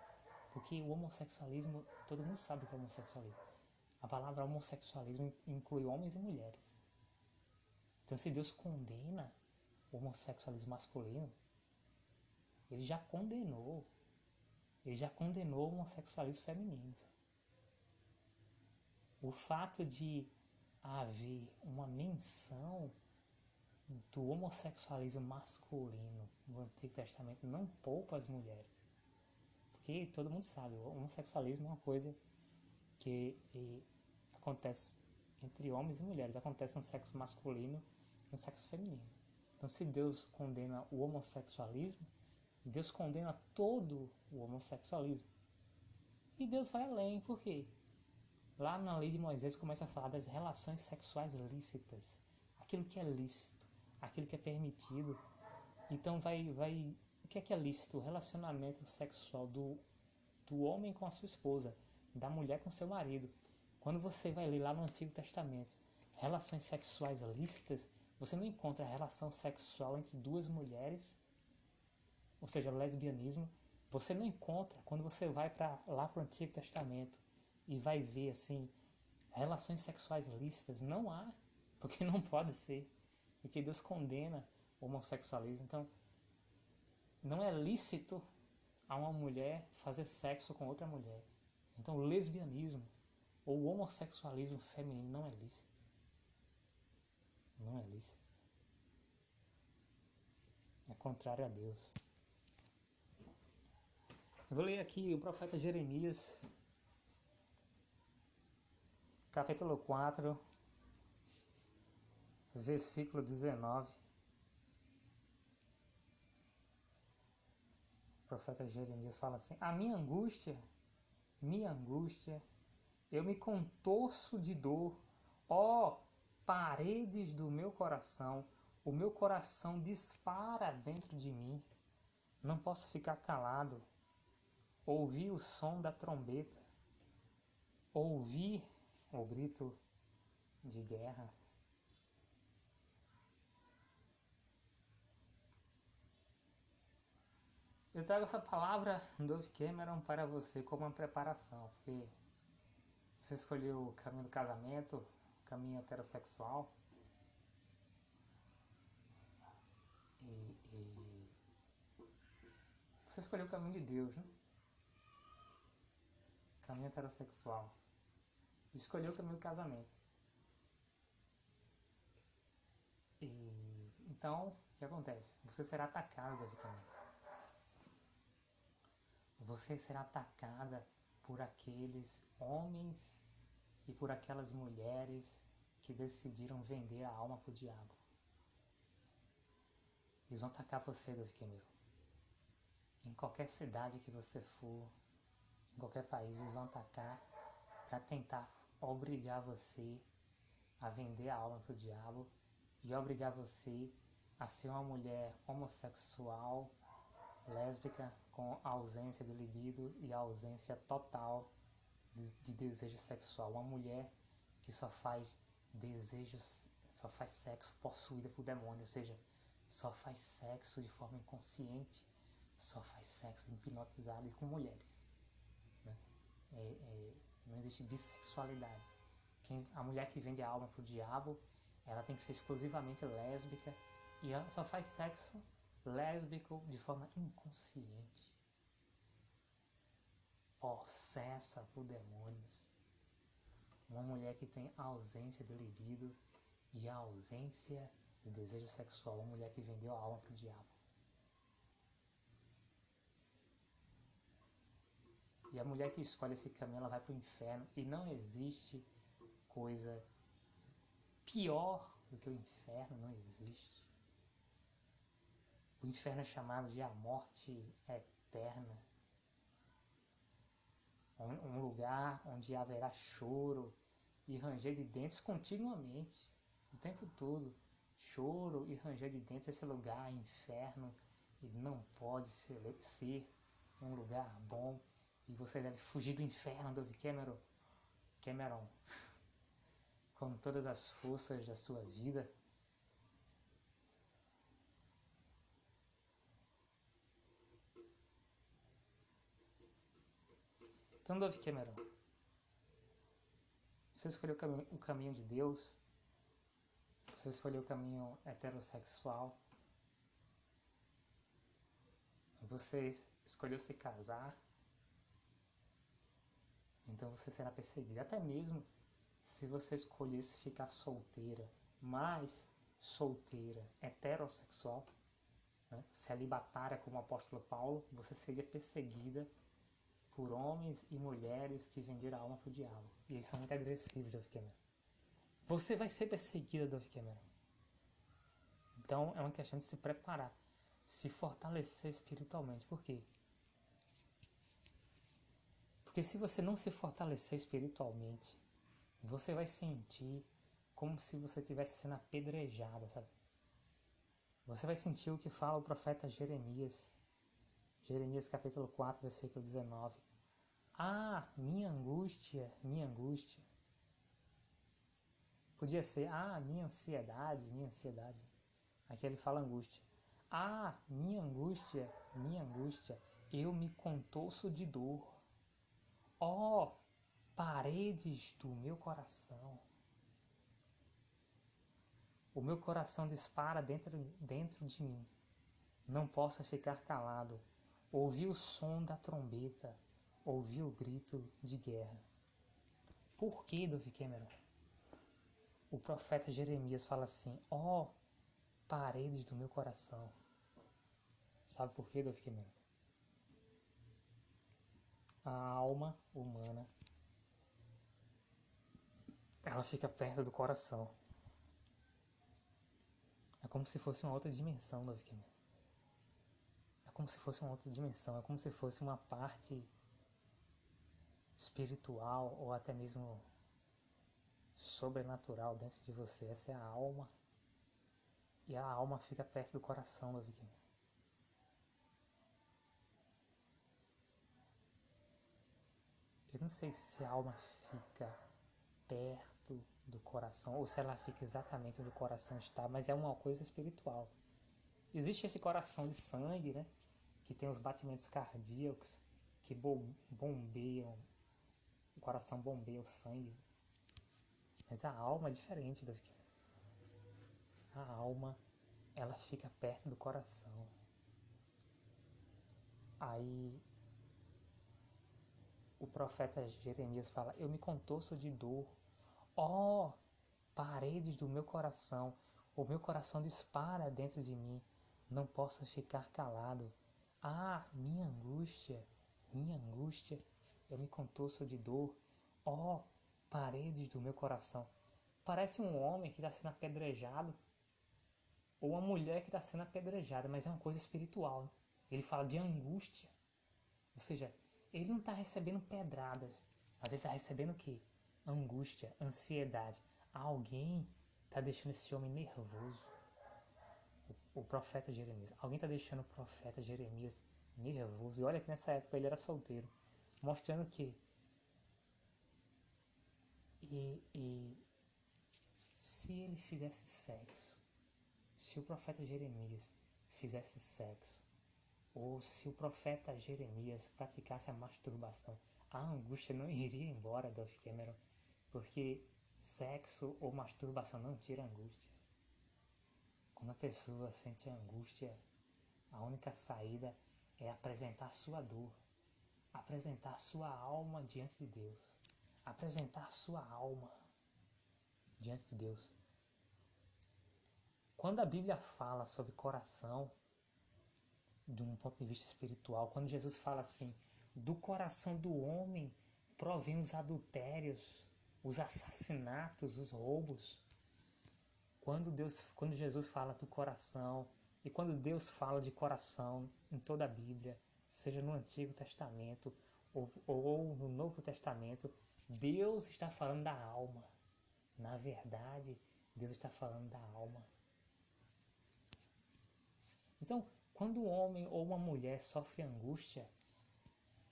porque o homossexualismo, todo mundo sabe o que é homossexualismo. A palavra homossexualismo inclui homens e mulheres. Então, se Deus condena o homossexualismo masculino, ele já condenou, ele já condenou o homossexualismo feminino. O fato de haver uma menção do homossexualismo masculino no Antigo Testamento não poupa as mulheres. Porque todo mundo sabe, o homossexualismo é uma coisa que acontece entre homens e mulheres, acontece no sexo masculino e no sexo feminino. Então, se Deus condena o homossexualismo, Deus condena todo o homossexualismo. E Deus vai além, por quê? Lá na lei de Moisés começa a falar das relações sexuais lícitas, aquilo que é lícito, aquilo que é permitido. Então vai, vai, o que é que é lícito? O relacionamento sexual do, do homem com a sua esposa, da mulher com seu marido. Quando você vai ler lá no Antigo Testamento, relações sexuais lícitas, você não encontra relação sexual entre duas mulheres, ou seja, lesbianismo. Você não encontra quando você vai para lá para o Antigo Testamento e vai ver assim relações sexuais lícitas. Não há, porque não pode ser, porque Deus condena o homossexualismo. Então, não é lícito a uma mulher fazer sexo com outra mulher. Então, o lesbianismo ou o homossexualismo feminino não é lícito. Não é lícito. É contrário a Deus. Eu vou ler aqui o profeta Jeremias, capítulo 4, versículo 19. O profeta Jeremias fala assim: A minha angústia minha angústia, eu me contorço de dor, ó paredes do meu coração, o meu coração dispara dentro de mim, não posso ficar calado. Ouvi o som da trombeta, ouvi o grito de guerra. Eu trago essa palavra Dove Cameron para você como uma preparação, porque você escolheu o caminho do casamento, o caminho heterossexual. E, e você escolheu o caminho de Deus, né? Caminho heterossexual. Escolheu o caminho do casamento. E então, o que acontece? Você será atacado, Dove Cameron você será atacada por aqueles homens e por aquelas mulheres que decidiram vender a alma para o diabo. Eles vão atacar você, Dove Cameron. Em qualquer cidade que você for, em qualquer país, eles vão atacar para tentar obrigar você a vender a alma para o diabo e obrigar você a ser uma mulher homossexual, lésbica, com ausência de libido e ausência total de, de desejo sexual. Uma mulher que só faz desejos, só faz sexo possuída por demônio, ou seja, só faz sexo de forma inconsciente, só faz sexo hipnotizado e com mulheres. Né? É, é, não existe bissexualidade. Quem, a mulher que vende a alma para o diabo, ela tem que ser exclusivamente lésbica e ela só faz sexo lésbico de forma inconsciente, possessa por demônios. Uma mulher que tem ausência de libido e ausência de desejo sexual. Uma mulher que vendeu a alma para o diabo. E a mulher que escolhe esse caminho, ela vai para o inferno. E não existe coisa pior do que o inferno, não existe. O inferno é chamado de a morte eterna. Um lugar onde haverá choro e ranger de dentes continuamente, o tempo todo. Choro e ranger de dentes, esse lugar é inferno e não pode ser, ser um lugar bom. E você deve fugir do inferno, Dove Cameron. Cameron, com todas as forças da sua vida. Então, Dove Cameron, você escolheu o, caminho de Deus, você escolheu o caminho heterossexual, você escolheu se casar, então você será perseguida. Até mesmo se você escolhesse ficar solteira, mas solteira, heterossexual, né? celibatária como o apóstolo Paulo, você seria perseguida por homens e mulheres que venderam a alma para o diabo. E eles são muito agressivos, Dove Cameron. Você vai ser perseguida, Dove Cameron. Então é uma questão de se preparar, se fortalecer espiritualmente. Por quê? Porque se você não se fortalecer espiritualmente, você vai sentir como se você estivesse sendo apedrejada, sabe? Você vai sentir o que fala o profeta Jeremias. Jeremias capítulo 4, versículo 19. Ah, minha angústia, minha angústia. Podia ser, ah, minha ansiedade, minha ansiedade. Aqui ele fala angústia. Ah, minha angústia, minha angústia, eu me contorço de dor. Ó, oh, paredes do meu coração. O meu coração dispara dentro, dentro de mim. Não posso ficar calado. Ouvi o som da trombeta, ouvi o grito de guerra. Por que, Dove Cameron? O profeta Jeremias fala assim: Ó, oh, paredes do meu coração. Sabe por que, Dove Cameron? A alma humana ela fica perto do coração. É como se fosse uma outra dimensão do Vikings. Como se fosse uma outra dimensão, é como se fosse uma parte espiritual ou até mesmo sobrenatural dentro de você. Essa é a alma. E a alma fica perto do coração do Viking. Eu não sei se a alma fica perto do coração, ou se ela fica exatamente onde o coração está, mas é uma coisa espiritual. Existe esse coração de sangue, né? Que tem os batimentos cardíacos que bombeiam, o coração bombeia o sangue. Mas a alma é diferente do que a alma, ela fica perto do coração. Aí o profeta Jeremias fala: Eu me contorço de dor Ó, oh, paredes do meu coração, o meu coração dispara dentro de mim, não posso ficar calado. Ah, minha angústia, minha angústia, eu me contorço de dor. Oh, paredes do meu coração. Parece um homem que está sendo apedrejado, ou uma mulher que está sendo apedrejada, mas é uma coisa espiritual. Né? Ele fala de angústia. Ou seja, ele não está recebendo pedradas, mas ele está recebendo o quê? angústia, ansiedade. Alguém está deixando esse homem nervoso. O, profeta Jeremias. Alguém está deixando o profeta Jeremias nervoso. E olha que nessa época ele era solteiro. Mostrando que. E, e se ele fizesse sexo, se o profeta Jeremias fizesse sexo, ou se o profeta Jeremias praticasse a masturbação, a angústia não iria embora, Dolph Cameron porque sexo ou masturbação não tira angústia. Quando a pessoa sente angústia, a única saída é apresentar sua dor, apresentar sua alma diante de Deus, apresentar sua alma diante de Deus. Quando a Bíblia fala sobre coração, de um ponto de vista espiritual, quando Jesus fala assim, do coração do homem provém os adultérios, os assassinatos, os roubos. Quando Deus, quando Jesus fala do coração e quando Deus fala de coração em toda a Bíblia, seja no Antigo Testamento ou, ou no Novo Testamento, Deus está falando da alma. Na verdade, Deus está falando da alma. Então, quando um homem ou uma mulher sofre angústia,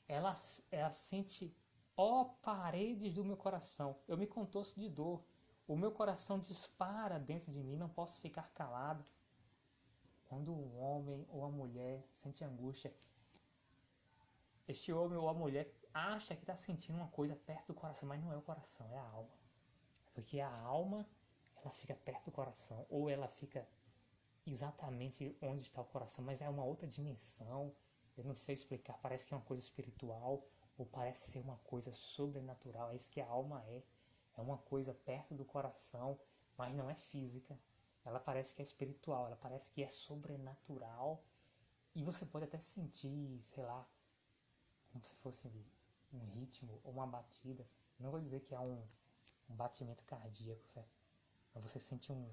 ela, ela sente Ó oh, paredes do meu coração, eu me contorço de dor. O meu coração dispara dentro de mim, não posso ficar calado. Quando um homem ou a mulher sente angústia, este homem ou a mulher acha que está sentindo uma coisa perto do coração, mas não é o coração, é a alma. Porque a alma, ela fica perto do coração, ou ela fica exatamente onde está o coração, mas é uma outra dimensão, Eu não sei explicar, parece que é uma coisa espiritual ou parece ser uma coisa sobrenatural. É isso que a alma é. É uma coisa perto do coração, mas não é física. Ela parece que é espiritual, ela parece que é sobrenatural. E você pode até sentir, sei lá, como se fosse um ritmo ou uma batida. Não vou dizer que é um, um batimento cardíaco, certo? Mas você sente um,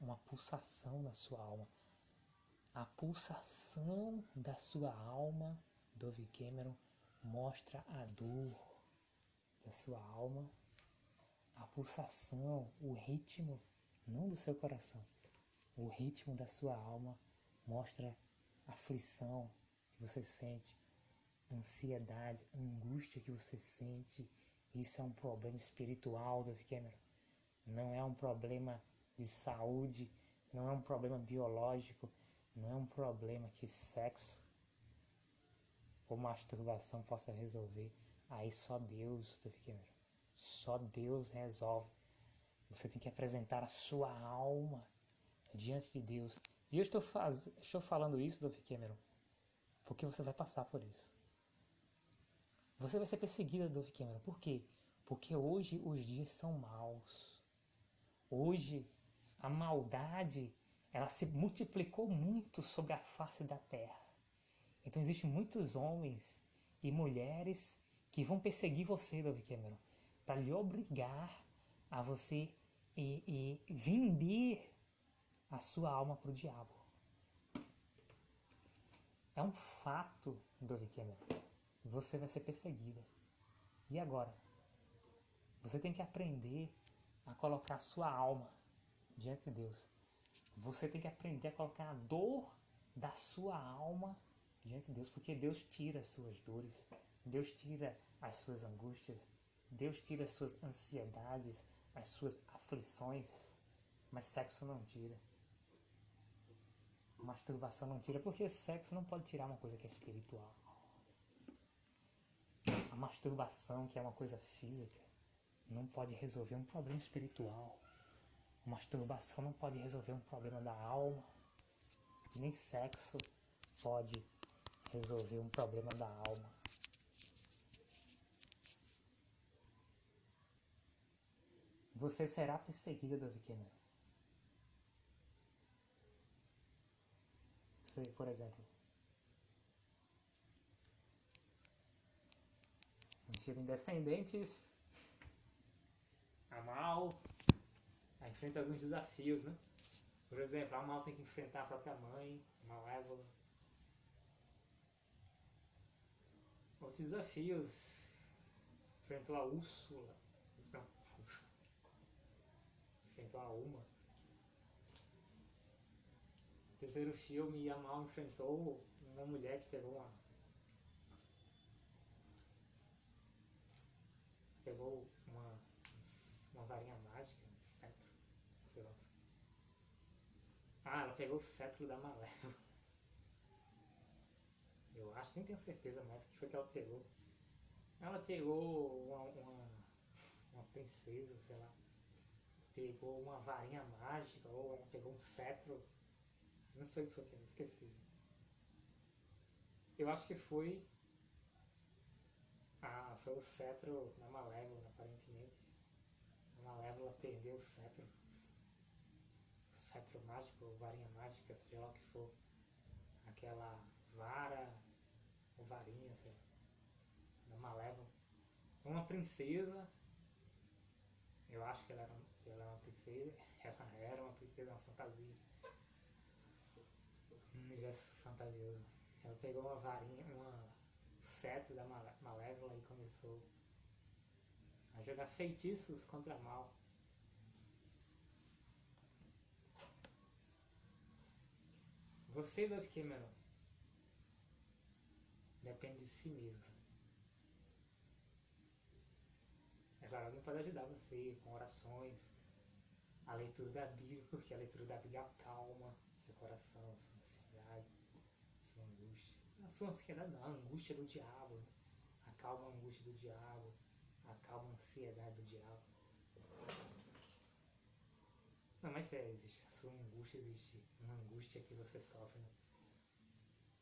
uma pulsação na sua alma. A pulsação da sua alma, Dove Cameron, mostra a dor da sua alma, a pulsação, o ritmo, não do seu coração, o ritmo da sua alma mostra aflição que você sente, ansiedade, angústia que você sente. Isso é um problema espiritual, Dove Cameron. Não é um problema de saúde, não é um problema biológico, não é um problema que sexo ou masturbação possa resolver. Aí só Deus, só Deus resolve. Você tem que apresentar a sua alma diante de Deus. E eu estou, faz... estou falando isso, Dove Cameron, porque você vai passar por isso. Você vai ser perseguida, Dove Cameron. Por quê? Porque hoje os dias são maus. Hoje a maldade ela se multiplicou muito sobre a face da terra. Então existem muitos homens e mulheres que vão perseguir você, Dove Cameron, para lhe obrigar a você e, e vender a sua alma para o diabo. É um fato, Dove. Você vai ser perseguida. E agora? Você tem que aprender a colocar a sua alma diante de Deus. Você tem que aprender a colocar a dor da sua alma diante de Deus, porque Deus tira as suas dores, Deus tira as suas angústias, Deus tira as suas ansiedades, as suas aflições, mas sexo não tira. Masturbação não tira, porque sexo não pode tirar uma coisa que é espiritual. A masturbação, que é uma coisa física, não pode resolver um problema espiritual. A masturbação não pode resolver um problema da alma. Nem sexo pode resolver um problema da alma. Você será perseguida, Dove Cameron. Você, por exemplo, um filme Descendentes, a Mal, enfrenta alguns desafios, né? Por exemplo, a Mal tem que enfrentar a própria mãe, Malévola. Outros desafios. Enfrentou a Úrsula. Não, A Uma. Terceiro filme, a Mal enfrentou uma mulher que pegou uma. Pegou uma, uma varinha mágica, um cetro, sei lá. Ah, ela pegou o cetro da Malévola. Eu acho, nem tenho certeza mais o que foi que ela pegou. Ela pegou uma, uma, uma princesa, sei lá. Pegou uma varinha mágica, ou ela pegou um cetro. Não sei o que foi que eu esqueci. Eu acho que foi. Ah, foi o cetro da Malévola, aparentemente. A Malévola perdeu o cetro. O cetro mágico, ou varinha mágica, seja lá o que for. Aquela vara ou varinha, sei lá, da Malévola. Uma princesa, eu acho que ela era, que ela era uma princesa, ela era uma princesa, uma fantasia. Um universo fantasioso. Ela pegou uma varinha, uma cetro da Malévola e começou a jogar feitiços contra mal. Você, Dove Cameron, depende de si mesmo. É claro, alguém pode ajudar você com orações, a leitura da Bíblia, porque a leitura da Bíblia acalma seu coração, sua ansiedade, sua angústia. A sua ansiedade não, a angústia do diabo. Né? Acalma a angústia do diabo, acalma a ansiedade do diabo. Não, mas sério, existe. A sua angústia existe. Uma angústia que você sofre. Né?